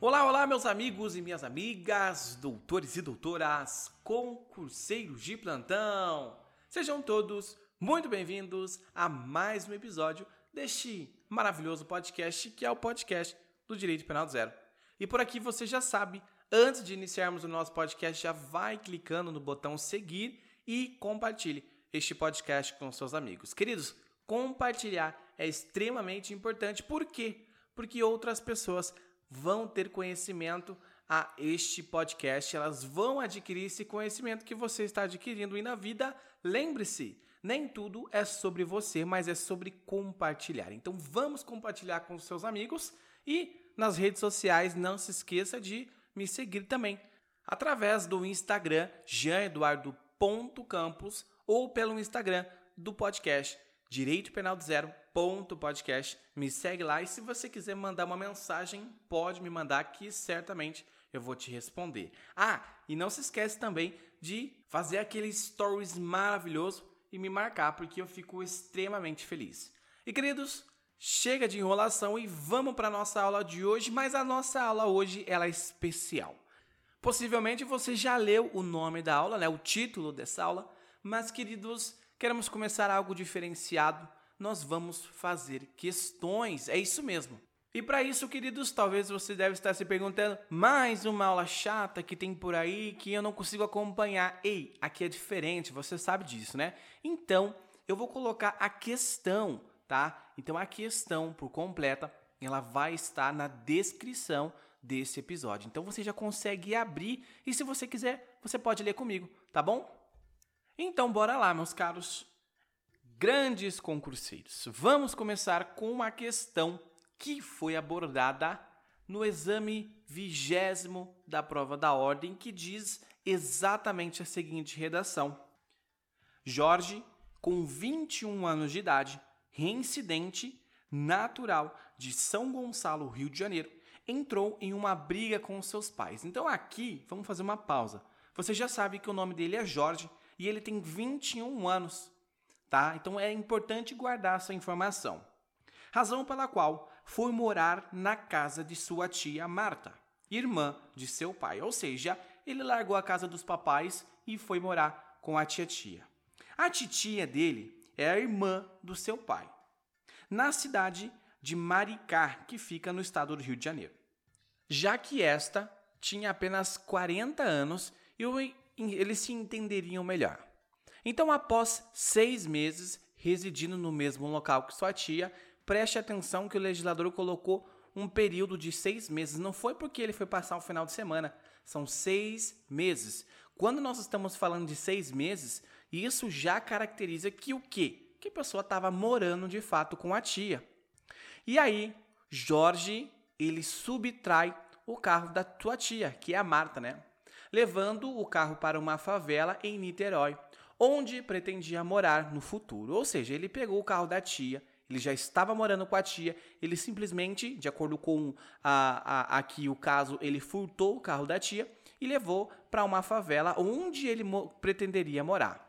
Olá, olá, meus amigos e minhas amigas, doutores e doutoras, concurseiros de plantão. Sejam todos muito bem-vindos a mais um episódio deste maravilhoso podcast que é o podcast do Direito Penal do Zero. E por aqui você já sabe, antes de iniciarmos o nosso podcast, já vai clicando no botão seguir e compartilhe este podcast com seus amigos. Queridos, compartilhar é extremamente importante. Por quê? Porque outras pessoas vão ter conhecimento a este podcast, elas vão adquirir esse conhecimento que você está adquirindo. E na vida, lembre-se, nem tudo é sobre você, mas é sobre compartilhar. Então vamos compartilhar com seus amigos e nas redes sociais não se esqueça de me seguir também através do Instagram jeaneduardo.campos ou pelo Instagram do podcast Direito Penal do Zero podcast. Me segue lá e se você quiser mandar uma mensagem, pode me mandar que certamente eu vou te responder. Ah, e não se esquece também de fazer aquele stories maravilhoso e me marcar, porque eu fico extremamente feliz. E queridos, chega de enrolação e vamos para nossa aula de hoje, mas a nossa aula hoje ela é especial. Possivelmente você já leu o nome da aula, né, o título dessa aula, mas queridos, queremos começar algo diferenciado nós vamos fazer questões. É isso mesmo. E para isso, queridos, talvez você deve estar se perguntando: mais uma aula chata que tem por aí que eu não consigo acompanhar. Ei, aqui é diferente, você sabe disso, né? Então, eu vou colocar a questão, tá? Então, a questão por completa, ela vai estar na descrição desse episódio. Então, você já consegue abrir e se você quiser, você pode ler comigo, tá bom? Então, bora lá, meus caros grandes concurseiros. Vamos começar com uma questão que foi abordada no exame vigésimo da prova da ordem, que diz exatamente a seguinte redação: Jorge, com 21 anos de idade, reincidente, natural de São Gonçalo, Rio de Janeiro, entrou em uma briga com seus pais. Então aqui, vamos fazer uma pausa. Você já sabe que o nome dele é Jorge e ele tem 21 anos tá? Então é importante guardar essa informação. Razão pela qual foi morar na casa de sua tia Marta, irmã de seu pai. Ou seja, ele largou a casa dos papais e foi morar com a tia-tia. A titia dele é a irmã do seu pai, na cidade de Maricá, que fica no estado do Rio de Janeiro. Já que esta tinha apenas 40 anos, eles se entenderiam melhor. Então, após seis meses residindo no mesmo local que sua tia, preste atenção que o legislador colocou um período de seis meses. Não foi porque ele foi passar o final de semana, são seis meses. Quando nós estamos falando de seis meses, isso já caracteriza que o quê? Que a pessoa estava morando de fato com a tia. E aí, Jorge, ele subtrai o carro da tua tia, que é a Marta, né? Levando o carro para uma favela em Niterói onde pretendia morar no futuro. Ou seja, ele pegou o carro da tia, ele já estava morando com a tia, ele simplesmente, de acordo com a, a, aqui o caso, ele furtou o carro da tia e levou para uma favela onde ele mo pretenderia morar.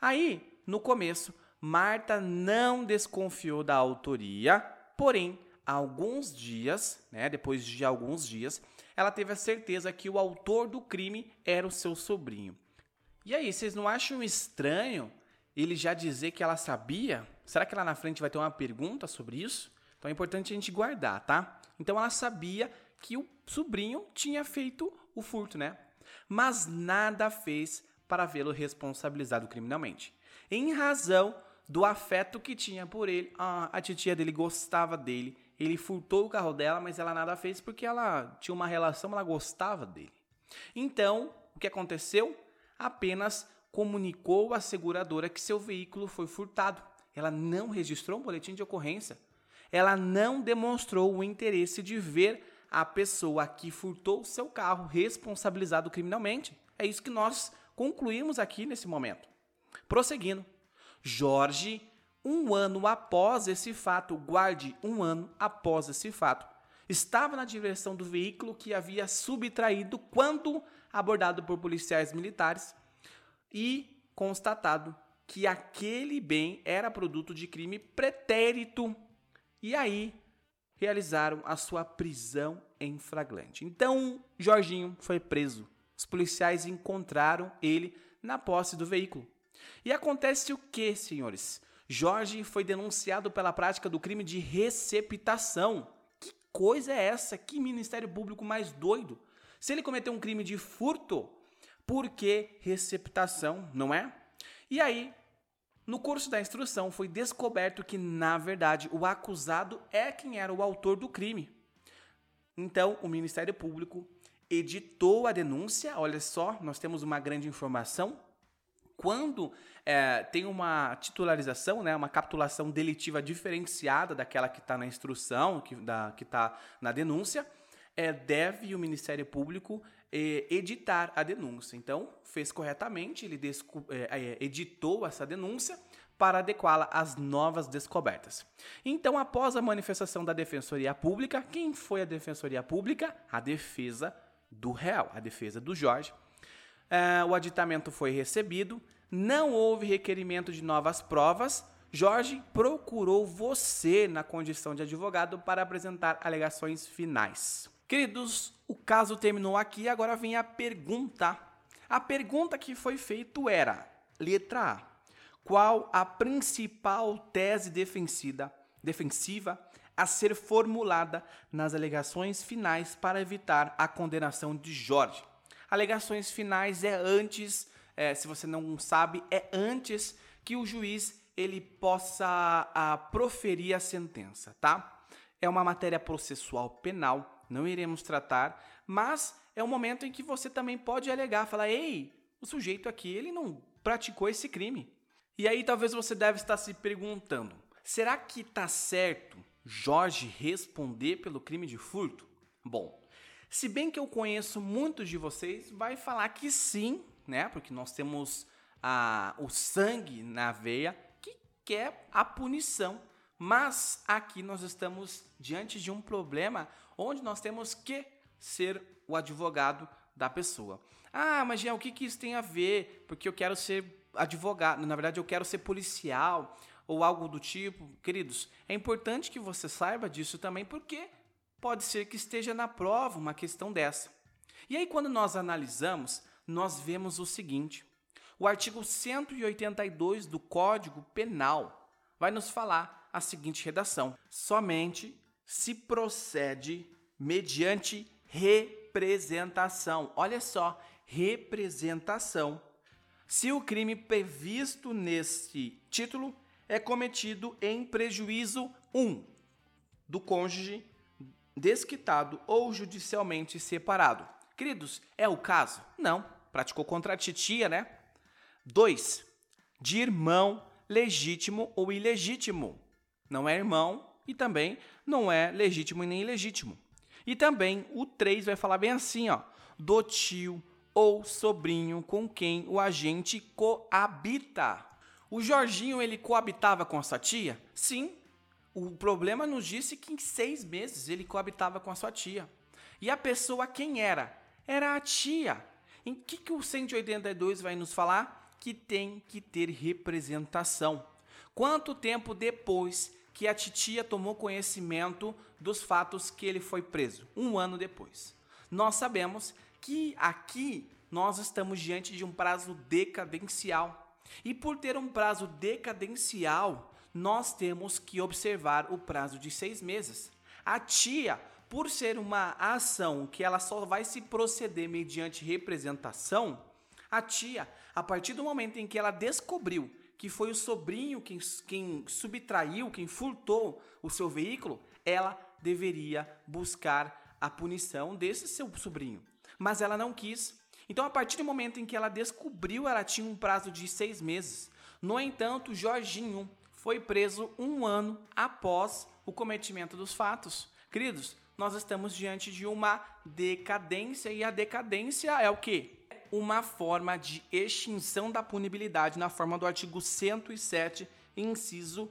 Aí, no começo, Marta não desconfiou da autoria, porém, alguns dias, né, depois de alguns dias, ela teve a certeza que o autor do crime era o seu sobrinho. E aí, vocês não acham estranho ele já dizer que ela sabia? Será que lá na frente vai ter uma pergunta sobre isso? Então é importante a gente guardar, tá? Então ela sabia que o sobrinho tinha feito o furto, né? Mas nada fez para vê-lo responsabilizado criminalmente. Em razão do afeto que tinha por ele, a titia dele gostava dele. Ele furtou o carro dela, mas ela nada fez porque ela tinha uma relação, ela gostava dele. Então, o que aconteceu? apenas comunicou à seguradora que seu veículo foi furtado. Ela não registrou um boletim de ocorrência. Ela não demonstrou o interesse de ver a pessoa que furtou seu carro responsabilizado criminalmente. É isso que nós concluímos aqui nesse momento. Prosseguindo, Jorge, um ano após esse fato, guarde um ano após esse fato, estava na direção do veículo que havia subtraído quando abordado por policiais militares e constatado que aquele bem era produto de crime pretérito. E aí, realizaram a sua prisão em flagrante. Então, Jorginho foi preso. Os policiais encontraram ele na posse do veículo. E acontece o que, senhores? Jorge foi denunciado pela prática do crime de receptação. Que coisa é essa? Que Ministério Público mais doido? Se ele cometeu um crime de furto, por que receptação, não é? E aí, no curso da instrução, foi descoberto que, na verdade, o acusado é quem era o autor do crime. Então, o Ministério Público editou a denúncia. Olha só, nós temos uma grande informação. Quando é, tem uma titularização, né, uma capitulação delitiva diferenciada daquela que está na instrução, que está na denúncia, é, deve o Ministério Público é, editar a denúncia. Então, fez corretamente, ele é, é, editou essa denúncia para adequá-la às novas descobertas. Então, após a manifestação da Defensoria Pública, quem foi a Defensoria Pública? A defesa do réu, a defesa do Jorge. É, o aditamento foi recebido, não houve requerimento de novas provas. Jorge procurou você na condição de advogado para apresentar alegações finais. Queridos, o caso terminou aqui, agora vem a pergunta. A pergunta que foi feita era: letra A. Qual a principal tese defensiva, defensiva a ser formulada nas alegações finais para evitar a condenação de Jorge? Alegações finais é antes, é, se você não sabe, é antes que o juiz ele possa a, proferir a sentença, tá? É uma matéria processual penal não iremos tratar, mas é um momento em que você também pode alegar, falar: "Ei, o sujeito aqui, ele não praticou esse crime". E aí talvez você deve estar se perguntando: será que está certo Jorge responder pelo crime de furto? Bom, se bem que eu conheço muitos de vocês, vai falar que sim, né? Porque nós temos a, o sangue na veia que quer a punição. Mas aqui nós estamos diante de um problema onde nós temos que ser o advogado da pessoa. Ah, mas Jean, o que, que isso tem a ver? Porque eu quero ser advogado, na verdade eu quero ser policial ou algo do tipo. Queridos, é importante que você saiba disso também, porque pode ser que esteja na prova uma questão dessa. E aí, quando nós analisamos, nós vemos o seguinte: o artigo 182 do Código Penal vai nos falar a seguinte redação: somente se procede mediante representação. Olha só, representação. Se o crime previsto nesse título é cometido em prejuízo 1 um, do cônjuge desquitado ou judicialmente separado. Queridos, é o caso? Não. Praticou contra a titia, né? 2. De irmão legítimo ou ilegítimo. Não é irmão e também não é legítimo e nem ilegítimo. E também o 3 vai falar bem assim, ó, do tio ou sobrinho com quem o agente coabita. O Jorginho, ele coabitava com a sua tia? Sim. O problema nos disse que em seis meses ele coabitava com a sua tia. E a pessoa quem era? Era a tia. Em que, que o 182 vai nos falar? Que tem que ter representação. Quanto tempo depois que a titia tomou conhecimento dos fatos que ele foi preso, um ano depois. Nós sabemos que aqui nós estamos diante de um prazo decadencial. E por ter um prazo decadencial, nós temos que observar o prazo de seis meses. A tia, por ser uma ação que ela só vai se proceder mediante representação, a tia, a partir do momento em que ela descobriu que foi o sobrinho quem, quem subtraiu, quem furtou o seu veículo, ela deveria buscar a punição desse seu sobrinho. Mas ela não quis. Então, a partir do momento em que ela descobriu, ela tinha um prazo de seis meses. No entanto, Jorginho foi preso um ano após o cometimento dos fatos. Queridos, nós estamos diante de uma decadência e a decadência é o que? uma forma de extinção da punibilidade na forma do artigo 107, inciso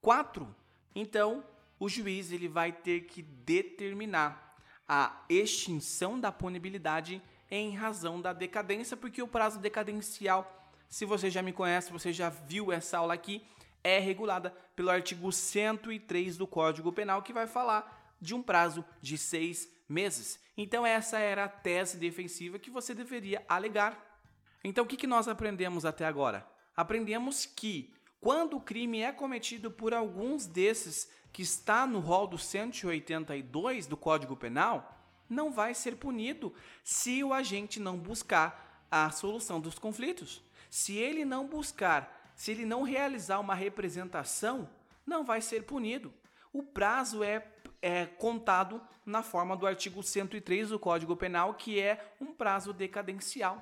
4. Então, o juiz ele vai ter que determinar a extinção da punibilidade em razão da decadência, porque o prazo decadencial, se você já me conhece, você já viu essa aula aqui, é regulada pelo artigo 103 do Código Penal, que vai falar de um prazo de seis meses. Então, essa era a tese defensiva que você deveria alegar. Então, o que nós aprendemos até agora? Aprendemos que quando o crime é cometido por alguns desses que está no rol do 182 do Código Penal, não vai ser punido se o agente não buscar a solução dos conflitos. Se ele não buscar, se ele não realizar uma representação, não vai ser punido. O prazo é, é contado na forma do artigo 103 do Código Penal, que é um prazo decadencial.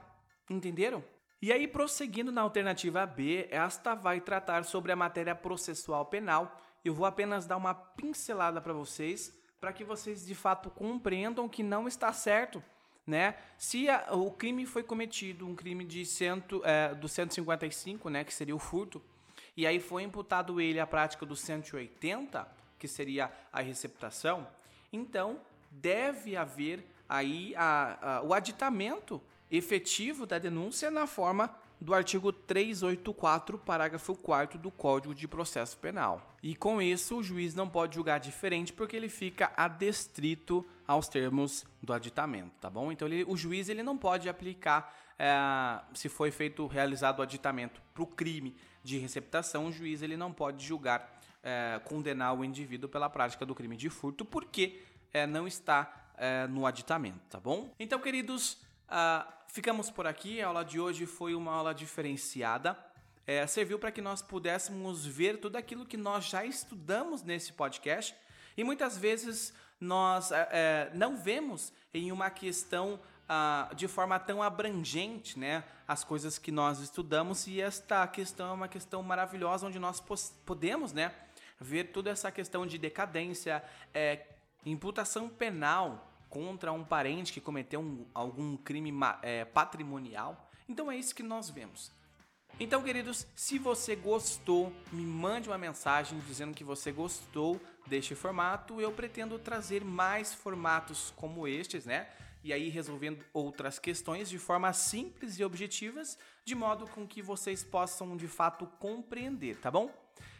Entenderam? E aí, prosseguindo na alternativa B, esta vai tratar sobre a matéria processual penal. Eu vou apenas dar uma pincelada para vocês, para que vocês de fato compreendam que não está certo. Né? Se a, o crime foi cometido, um crime de cento, é, do 155, né, que seria o furto, e aí foi imputado ele a prática do 180, que seria a receptação, então deve haver aí a, a, o aditamento efetivo da denúncia na forma do artigo 384, parágrafo 4 do Código de Processo Penal. E com isso, o juiz não pode julgar diferente porque ele fica adestrito aos termos do aditamento, tá bom? Então, ele, o juiz ele não pode aplicar, é, se foi feito, realizado o aditamento para o crime de receptação, o juiz ele não pode julgar, é, condenar o indivíduo pela prática do crime de furto porque é, não está no aditamento, tá bom? Então, queridos, Uh, ficamos por aqui. A aula de hoje foi uma aula diferenciada. É, serviu para que nós pudéssemos ver tudo aquilo que nós já estudamos nesse podcast e muitas vezes nós é, não vemos em uma questão uh, de forma tão abrangente né, as coisas que nós estudamos e esta questão é uma questão maravilhosa onde nós podemos né, ver toda essa questão de decadência, é, imputação penal, contra um parente que cometeu um, algum crime é, patrimonial. Então é isso que nós vemos. Então, queridos, se você gostou, me mande uma mensagem dizendo que você gostou deste formato. Eu pretendo trazer mais formatos como estes, né? E aí resolvendo outras questões de forma simples e objetivas, de modo com que vocês possam de fato compreender, tá bom?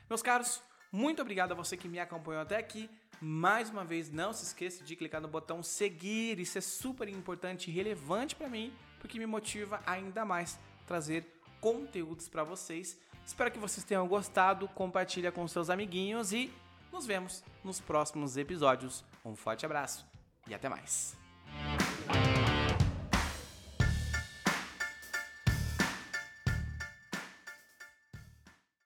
Meus caros, muito obrigado a você que me acompanhou até aqui. Mais uma vez, não se esqueça de clicar no botão seguir, isso é super importante e relevante para mim, porque me motiva ainda mais trazer conteúdos para vocês. Espero que vocês tenham gostado, compartilha com seus amiguinhos e nos vemos nos próximos episódios. Um forte abraço e até mais.